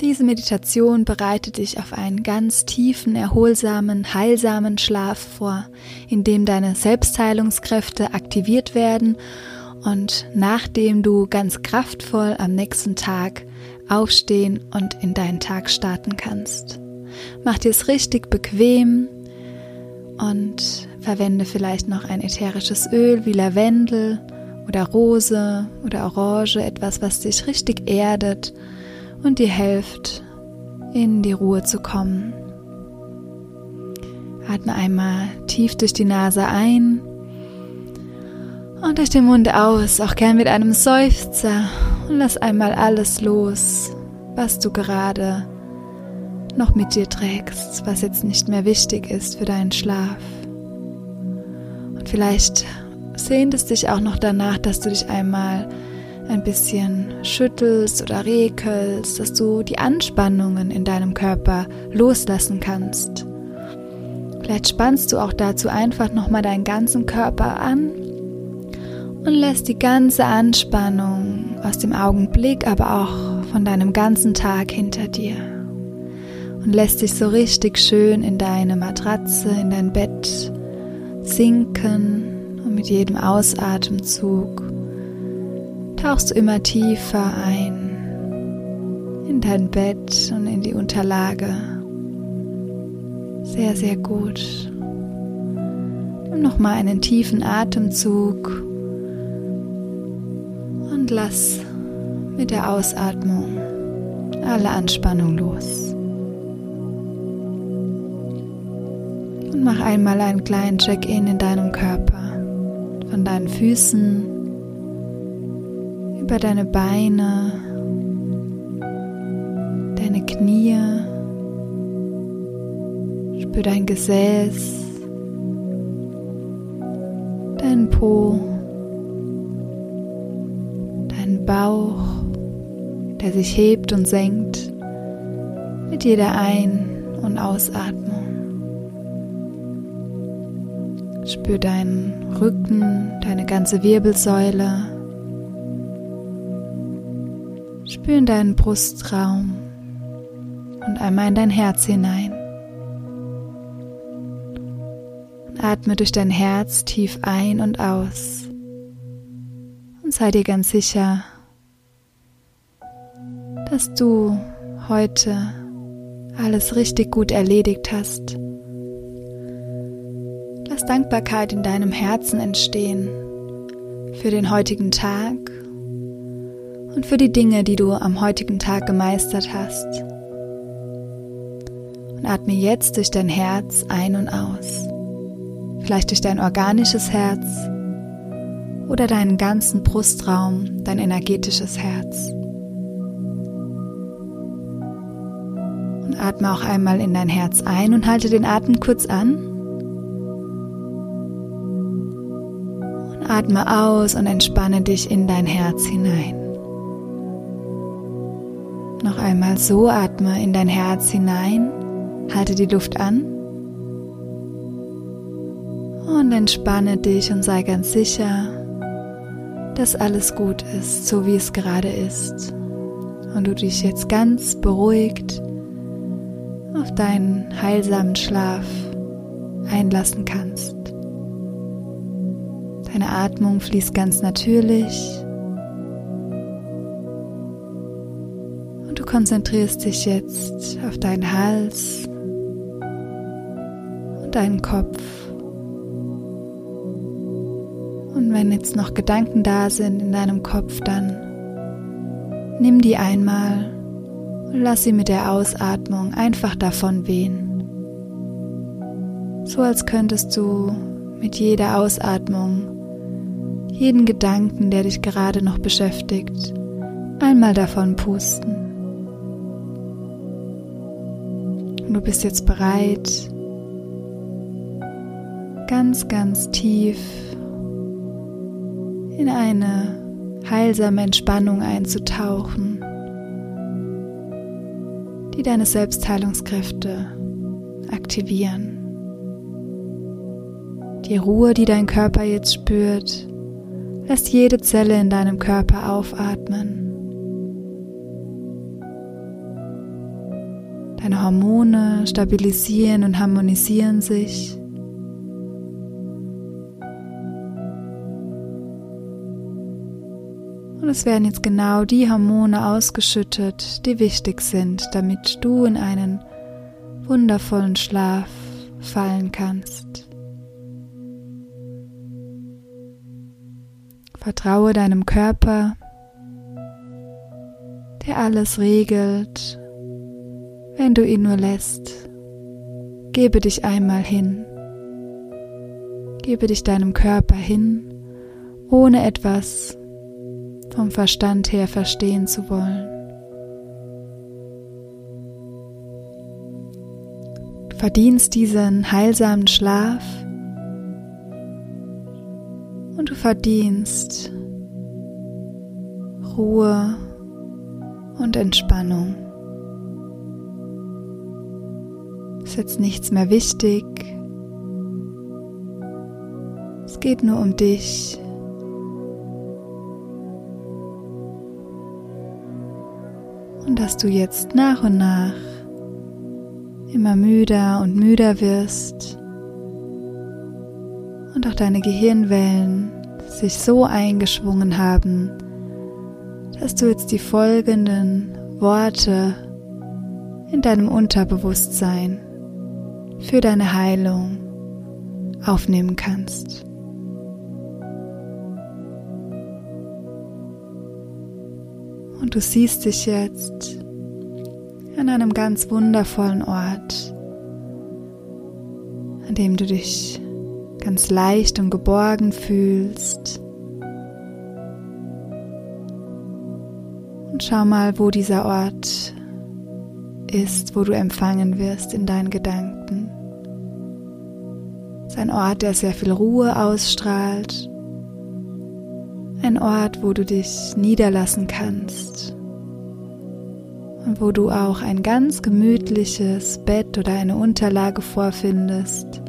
Diese Meditation bereitet dich auf einen ganz tiefen, erholsamen, heilsamen Schlaf vor, in dem deine Selbstheilungskräfte aktiviert werden und nachdem du ganz kraftvoll am nächsten Tag aufstehen und in deinen Tag starten kannst. Mach dir es richtig bequem und verwende vielleicht noch ein ätherisches Öl wie Lavendel oder Rose oder Orange, etwas, was dich richtig erdet und dir hilft, in die Ruhe zu kommen. Atme einmal tief durch die Nase ein und durch den Mund aus, auch gern mit einem Seufzer und lass einmal alles los, was du gerade noch mit dir trägst, was jetzt nicht mehr wichtig ist für deinen Schlaf. Und vielleicht sehnt es dich auch noch danach, dass du dich einmal ein bisschen schüttelst oder rekelst, dass du die Anspannungen in deinem Körper loslassen kannst. Vielleicht spannst du auch dazu einfach nochmal deinen ganzen Körper an und lässt die ganze Anspannung aus dem Augenblick, aber auch von deinem ganzen Tag hinter dir. Und lässt dich so richtig schön in deine Matratze, in dein Bett sinken und mit jedem Ausatemzug tauchst du immer tiefer ein in dein Bett und in die Unterlage. Sehr, sehr gut. Nimm nochmal einen tiefen Atemzug und lass mit der Ausatmung alle Anspannung los. Und mach einmal einen kleinen Check-in in deinem Körper, von deinen Füßen über deine Beine, deine Knie, spür dein Gesäß, deinen Po, deinen Bauch, der sich hebt und senkt. Mit jeder Ein- und Ausatmung. Spür deinen Rücken, deine ganze Wirbelsäule, Spür in deinen Brustraum und einmal in dein Herz hinein. Atme durch dein Herz tief ein und aus. Und sei dir ganz sicher, dass du heute alles richtig gut erledigt hast. Lass Dankbarkeit in deinem Herzen entstehen für den heutigen Tag und für die Dinge, die du am heutigen Tag gemeistert hast. Und atme jetzt durch dein Herz ein und aus. Vielleicht durch dein organisches Herz oder deinen ganzen Brustraum, dein energetisches Herz. Und atme auch einmal in dein Herz ein und halte den Atem kurz an. Und atme aus und entspanne dich in dein Herz hinein. Noch einmal so atme in dein Herz hinein, halte die Luft an und entspanne dich und sei ganz sicher, dass alles gut ist, so wie es gerade ist. Und du dich jetzt ganz beruhigt auf deinen heilsamen Schlaf einlassen kannst. Deine Atmung fließt ganz natürlich konzentrierst dich jetzt auf deinen Hals und deinen Kopf. Und wenn jetzt noch Gedanken da sind in deinem Kopf, dann nimm die einmal und lass sie mit der Ausatmung einfach davon wehen. So als könntest du mit jeder Ausatmung jeden Gedanken, der dich gerade noch beschäftigt, einmal davon pusten. Und du bist jetzt bereit, ganz, ganz tief in eine heilsame Entspannung einzutauchen, die deine Selbstheilungskräfte aktivieren. Die Ruhe, die dein Körper jetzt spürt, lässt jede Zelle in deinem Körper aufatmen. Deine Hormone stabilisieren und harmonisieren sich. Und es werden jetzt genau die Hormone ausgeschüttet, die wichtig sind, damit du in einen wundervollen Schlaf fallen kannst. Vertraue deinem Körper, der alles regelt, wenn du ihn nur lässt. Gebe dich einmal hin. Gebe dich deinem Körper hin, ohne etwas vom Verstand her verstehen zu wollen. Du verdienst diesen heilsamen Schlaf und du verdienst Ruhe und Entspannung. Ist jetzt nichts mehr wichtig. Es geht nur um dich. Und dass du jetzt nach und nach immer müder und müder wirst und auch deine Gehirnwellen sich so eingeschwungen haben, dass du jetzt die folgenden Worte in deinem Unterbewusstsein für deine Heilung aufnehmen kannst. Und du siehst dich jetzt an einem ganz wundervollen Ort, an dem du dich ganz leicht und geborgen fühlst. Und schau mal, wo dieser Ort ist, wo du empfangen wirst in deinen Gedanken. Ist ein Ort, der sehr viel Ruhe ausstrahlt. Ein Ort, wo du dich niederlassen kannst. Und wo du auch ein ganz gemütliches Bett oder eine Unterlage vorfindest,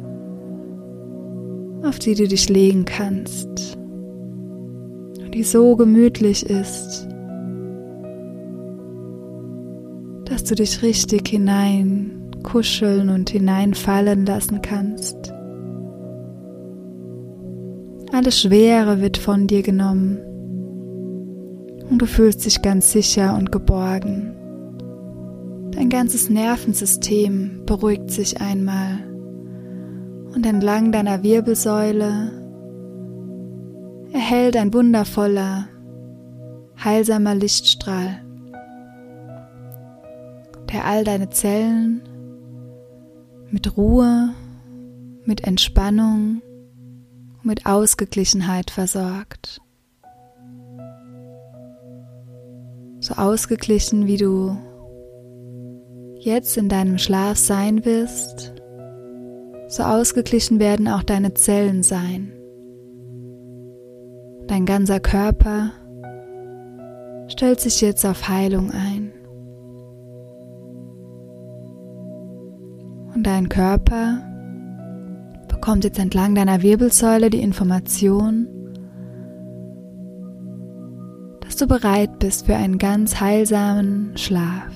auf die du dich legen kannst, die so gemütlich ist, dass du dich richtig hinein kuscheln und hineinfallen lassen kannst. Alles Schwere wird von dir genommen und du fühlst dich ganz sicher und geborgen. Dein ganzes Nervensystem beruhigt sich einmal und entlang deiner Wirbelsäule erhält ein wundervoller, heilsamer Lichtstrahl, der all deine Zellen mit Ruhe, mit Entspannung mit Ausgeglichenheit versorgt. So ausgeglichen, wie du jetzt in deinem Schlaf sein wirst, so ausgeglichen werden auch deine Zellen sein. Dein ganzer Körper stellt sich jetzt auf Heilung ein. Und dein Körper bekommt jetzt entlang deiner Wirbelsäule die Information, dass du bereit bist für einen ganz heilsamen Schlaf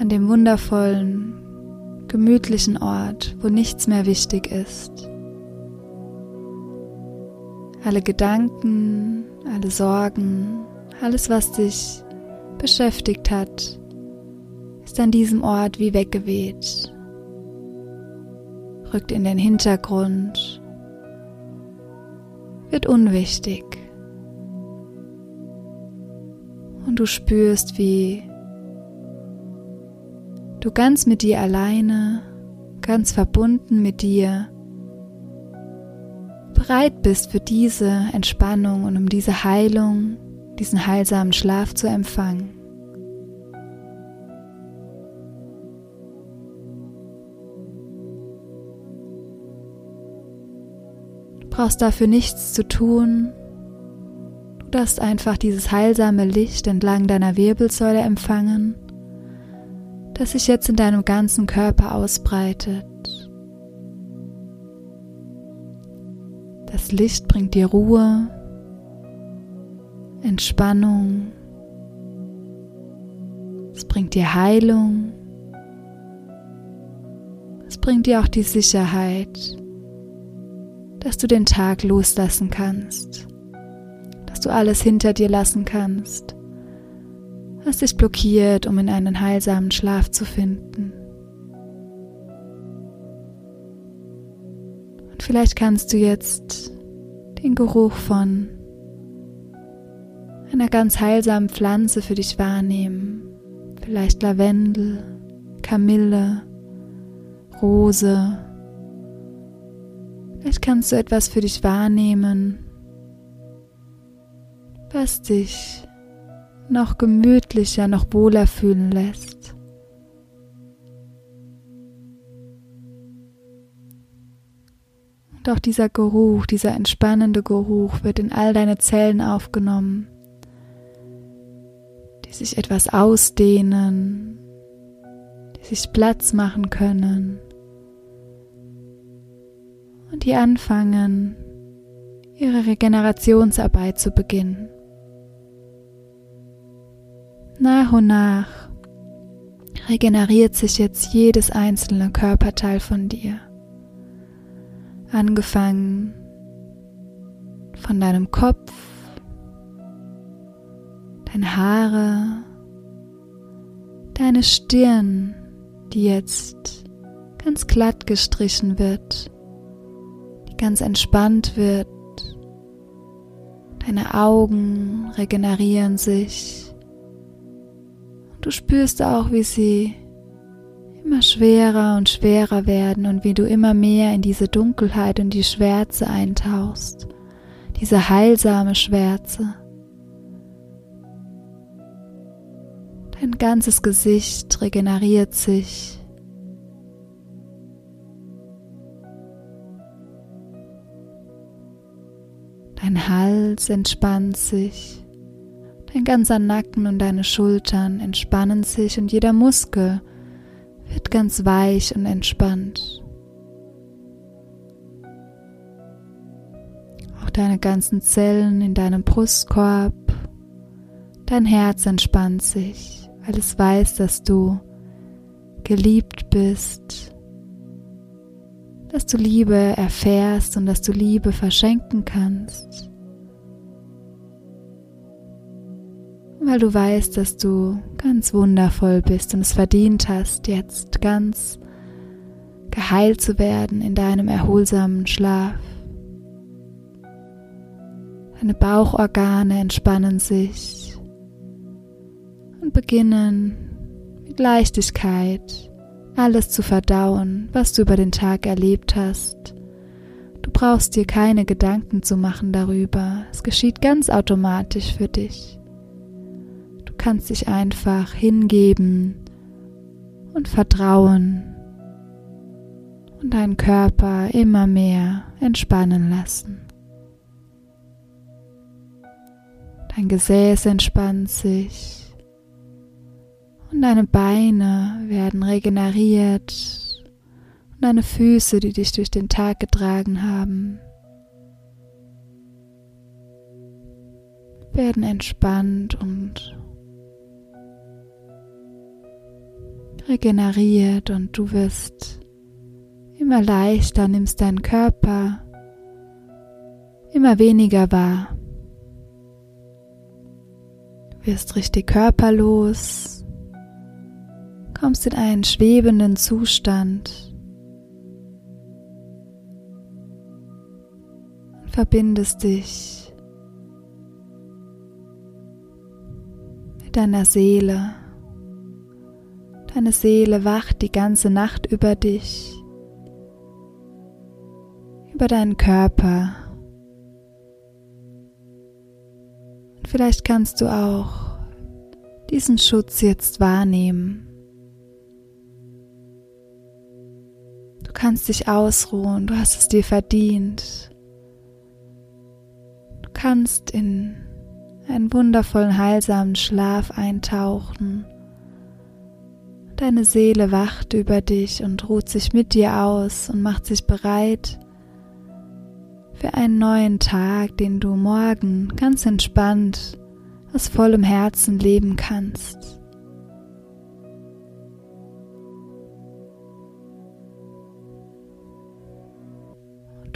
an dem wundervollen gemütlichen Ort, wo nichts mehr wichtig ist. Alle Gedanken, alle Sorgen, alles, was dich beschäftigt hat, ist an diesem Ort wie weggeweht, rückt in den Hintergrund, wird unwichtig. Und du spürst, wie du ganz mit dir alleine, ganz verbunden mit dir, bereit bist für diese Entspannung und um diese Heilung, diesen heilsamen Schlaf zu empfangen. Brauchst dafür nichts zu tun. Du darfst einfach dieses heilsame Licht entlang deiner Wirbelsäule empfangen das sich jetzt in deinem ganzen Körper ausbreitet. Das Licht bringt dir Ruhe, Entspannung Es bringt dir Heilung. Es bringt dir auch die Sicherheit, dass du den Tag loslassen kannst, dass du alles hinter dir lassen kannst, was dich blockiert, um in einen heilsamen Schlaf zu finden. Und vielleicht kannst du jetzt den Geruch von einer ganz heilsamen Pflanze für dich wahrnehmen. Vielleicht Lavendel, Kamille, Rose. Vielleicht kannst du etwas für dich wahrnehmen, was dich noch gemütlicher, noch wohler fühlen lässt. Und auch dieser Geruch, dieser entspannende Geruch wird in all deine Zellen aufgenommen die sich etwas ausdehnen, die sich Platz machen können und die anfangen, ihre Regenerationsarbeit zu beginnen. Nach und nach regeneriert sich jetzt jedes einzelne Körperteil von dir. Angefangen von deinem Kopf deine Haare, deine Stirn, die jetzt ganz glatt gestrichen wird, ganz entspannt wird. Deine Augen regenerieren sich. Und du spürst auch, wie sie immer schwerer und schwerer werden und wie du immer mehr in diese Dunkelheit und die Schwärze eintauchst. Diese heilsame Schwärze. Dein ganzes Gesicht regeneriert sich. Dein Hals entspannt sich. Dein ganzer Nacken und deine Schultern entspannen sich und jeder Muskel wird ganz weich und entspannt. Auch deine ganzen Zellen in deinem Brustkorb, dein Herz entspannt sich weil es weiß, dass du geliebt bist, dass du Liebe erfährst und dass du Liebe verschenken kannst. Weil du weißt, dass du ganz wundervoll bist und es verdient hast, jetzt ganz geheilt zu werden in deinem erholsamen Schlaf. Deine Bauchorgane entspannen sich und beginnen mit Leichtigkeit alles zu verdauen, was du über den Tag erlebt hast. Du brauchst dir keine Gedanken zu machen darüber. Es geschieht ganz automatisch für dich. Du kannst dich einfach hingeben und vertrauen und deinen Körper immer mehr entspannen lassen. Dein Gesäß entspannt sich deine Beine werden regeneriert und deine Füße, die dich durch den Tag getragen haben, werden entspannt und regeneriert und du wirst immer leichter, nimmst deinen Körper immer weniger wahr. Wirst richtig körperlos kommst in einen schwebenden Zustand und verbindest dich mit deiner Seele. Deine Seele wacht die ganze Nacht über dich, über deinen Körper. Und vielleicht kannst du auch diesen Schutz jetzt wahrnehmen. Kannst dich ausruhen, du hast es dir verdient. Du kannst in einen wundervollen, heilsamen Schlaf eintauchen. Deine Seele wacht über dich und ruht sich mit dir aus und macht sich bereit für einen neuen Tag, den du morgen ganz entspannt aus vollem Herzen leben kannst.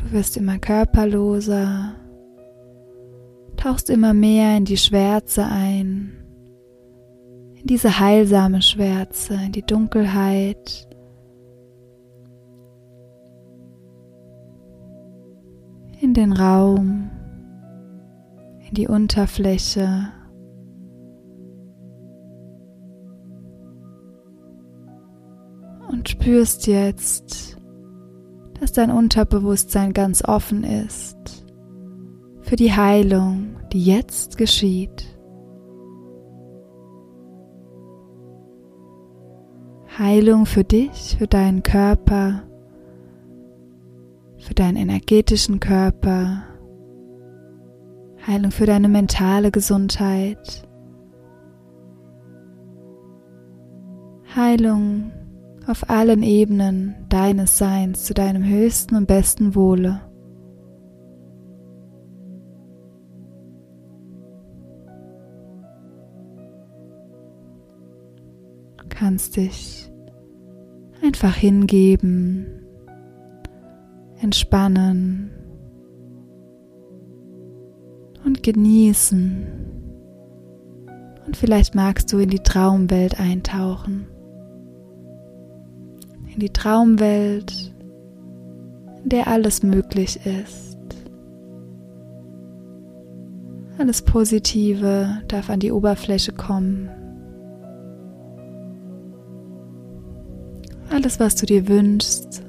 Du wirst immer körperloser, tauchst immer mehr in die Schwärze ein, in diese heilsame Schwärze, in die Dunkelheit. In den Raum, in die Unterfläche. Und spürst jetzt, dass dein Unterbewusstsein ganz offen ist für die Heilung, die jetzt geschieht. Heilung für dich, für deinen Körper, für deinen energetischen Körper, Heilung für deine mentale Gesundheit, Heilung auf allen Ebenen deines Seins zu deinem höchsten und besten Wohle. Du kannst dich einfach hingeben, entspannen und genießen. Und vielleicht magst du in die Traumwelt eintauchen in die Traumwelt, in der alles möglich ist. Alles Positive darf an die Oberfläche kommen. Alles, was du dir wünschst,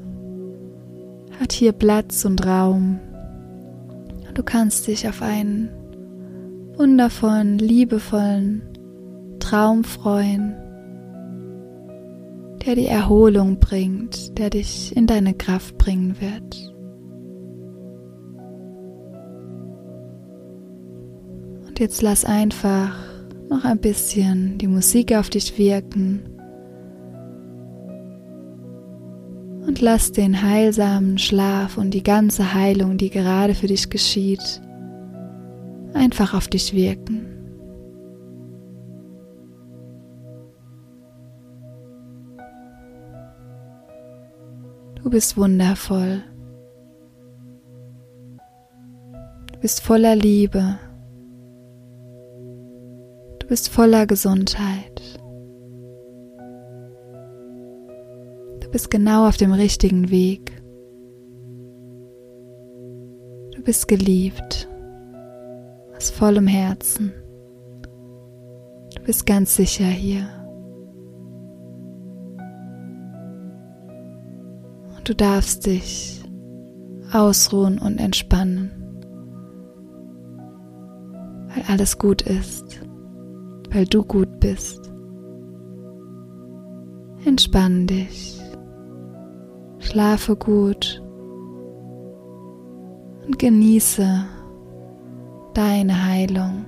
hat hier Platz und Raum. Du kannst dich auf einen wundervollen, liebevollen Traum freuen der die Erholung bringt, der dich in deine Kraft bringen wird. Und jetzt lass einfach noch ein bisschen die Musik auf dich wirken und lass den heilsamen Schlaf und die ganze Heilung, die gerade für dich geschieht, einfach auf dich wirken. Du bist wundervoll. Du bist voller Liebe. Du bist voller Gesundheit. Du bist genau auf dem richtigen Weg. Du bist geliebt aus vollem Herzen. Du bist ganz sicher hier. Du darfst dich ausruhen und entspannen, weil alles gut ist, weil du gut bist. Entspann dich, schlafe gut und genieße deine Heilung.